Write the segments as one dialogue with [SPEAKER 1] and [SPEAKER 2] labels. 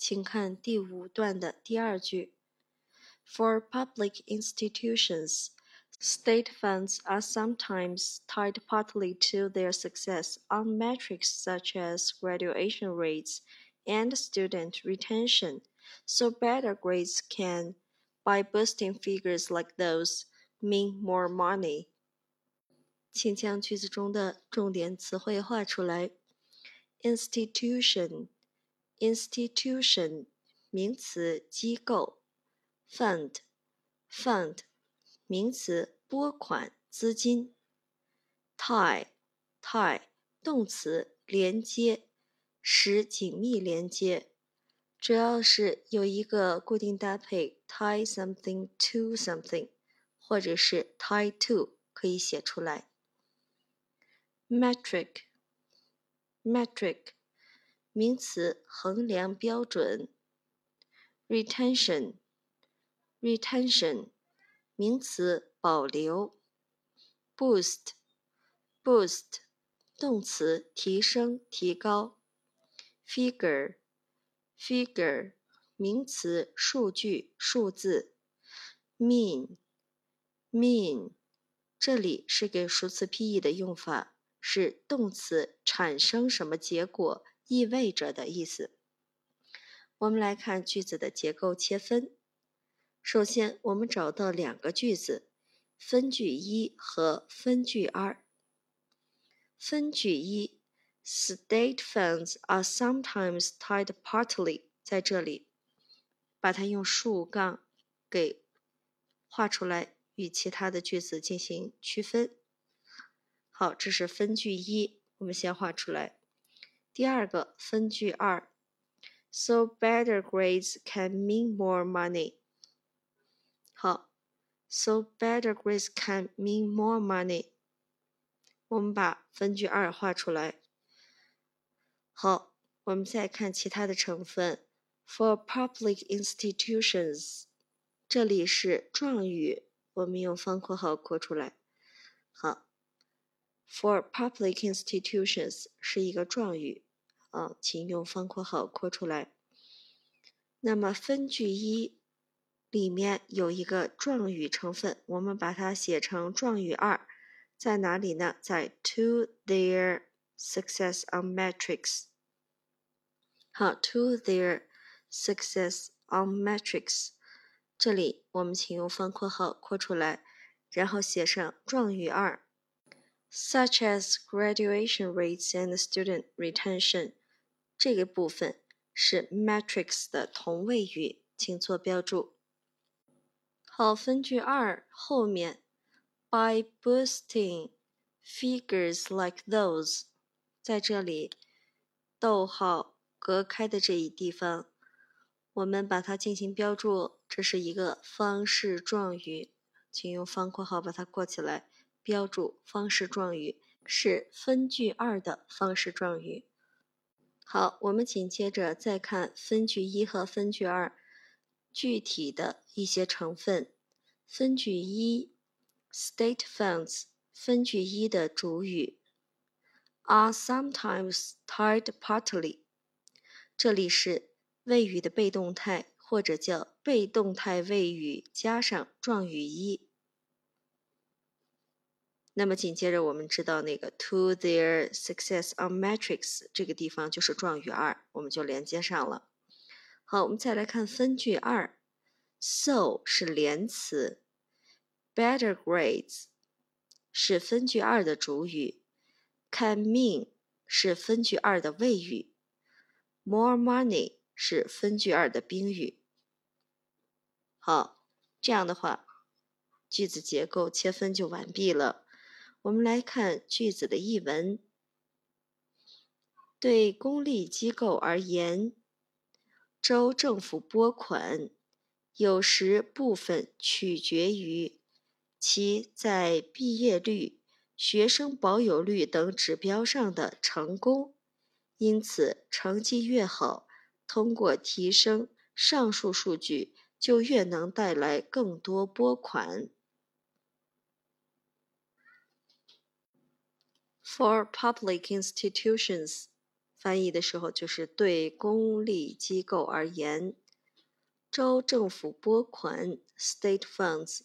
[SPEAKER 1] 请看第五段的第二句。For public institutions, state funds are sometimes tied partly to their success on metrics such as graduation rates and student retention, so better grades can, by boosting figures like those, mean more money. 请将句子中的重点词汇画出来。institution institution 名词机构，fund fund 名词拨款资金，tie tie 动词连接使紧密连接，主要是有一个固定搭配 tie something to something，或者是 tie to 可以写出来。metric metric 名词，衡量标准。retention retention 名词，保留。boost boost 动词，提升、提高。figure figure 名词，数据、数字。mean mean 这里是给熟词 P-E 的用法，是动词产生什么结果。意味着的意思。我们来看句子的结构切分。首先，我们找到两个句子：分句一和分句二。分句一，State funds are sometimes tied partly，在这里把它用竖杠给画出来，与其他的句子进行区分。好，这是分句一，我们先画出来。第二个分句二，so better grades can mean more money。好，so better grades can mean more money。我们把分句二画出来。好，我们再看其他的成分，for public institutions，这里是状语，我们用方括号括出来。好。For public institutions 是一个状语，啊，请用方括号括出来。那么分句一里面有一个状语成分，我们把它写成状语二，在哪里呢？在 to their success on metrics。好，to their success on metrics，这里我们请用方括号括出来，然后写上状语二。Such as graduation rates and student retention，这个部分是 metrics 的同位语，请做标注。好，分句二后面，by boosting figures like those，在这里逗号隔开的这一地方，我们把它进行标注，这是一个方式状语，请用方括号把它括起来。标注方式状语是分句二的方式状语。好，我们紧接着再看分句一和分句二具体的一些成分。分句一，state funds，分句一的主语，are sometimes tired partly，这里是谓语的被动态，或者叫被动态谓语加上状语一。那么紧接着，我们知道那个 to their success on metrics 这个地方就是状语二，我们就连接上了。好，我们再来看分句二，so 是连词，better grades 是分句二的主语，can mean 是分句二的谓语，more money 是分句二的宾语。好，这样的话，句子结构切分就完毕了。我们来看句子的译文。对公立机构而言，州政府拨款有时部分取决于其在毕业率、学生保有率等指标上的成功。因此，成绩越好，通过提升上述数据，就越能带来更多拨款。For public institutions, 翻译的时候就是对公立机构而言，州政府拨款 （state funds）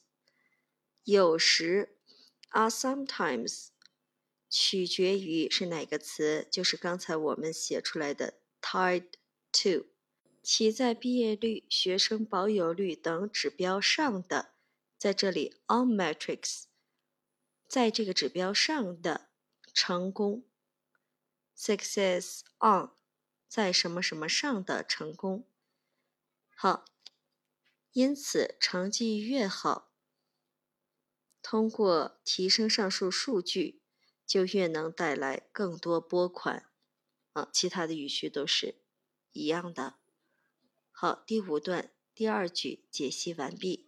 [SPEAKER 1] 有时 （are sometimes） 取决于是哪个词，就是刚才我们写出来的 tied to，其在毕业率、学生保有率等指标上的，在这里 on metrics，在这个指标上的成功。success on，在什么什么上的成功。好，因此成绩越好，通过提升上述数据，就越能带来更多拨款。啊，其他的语序都是一样的。好，第五段第二句解析完毕。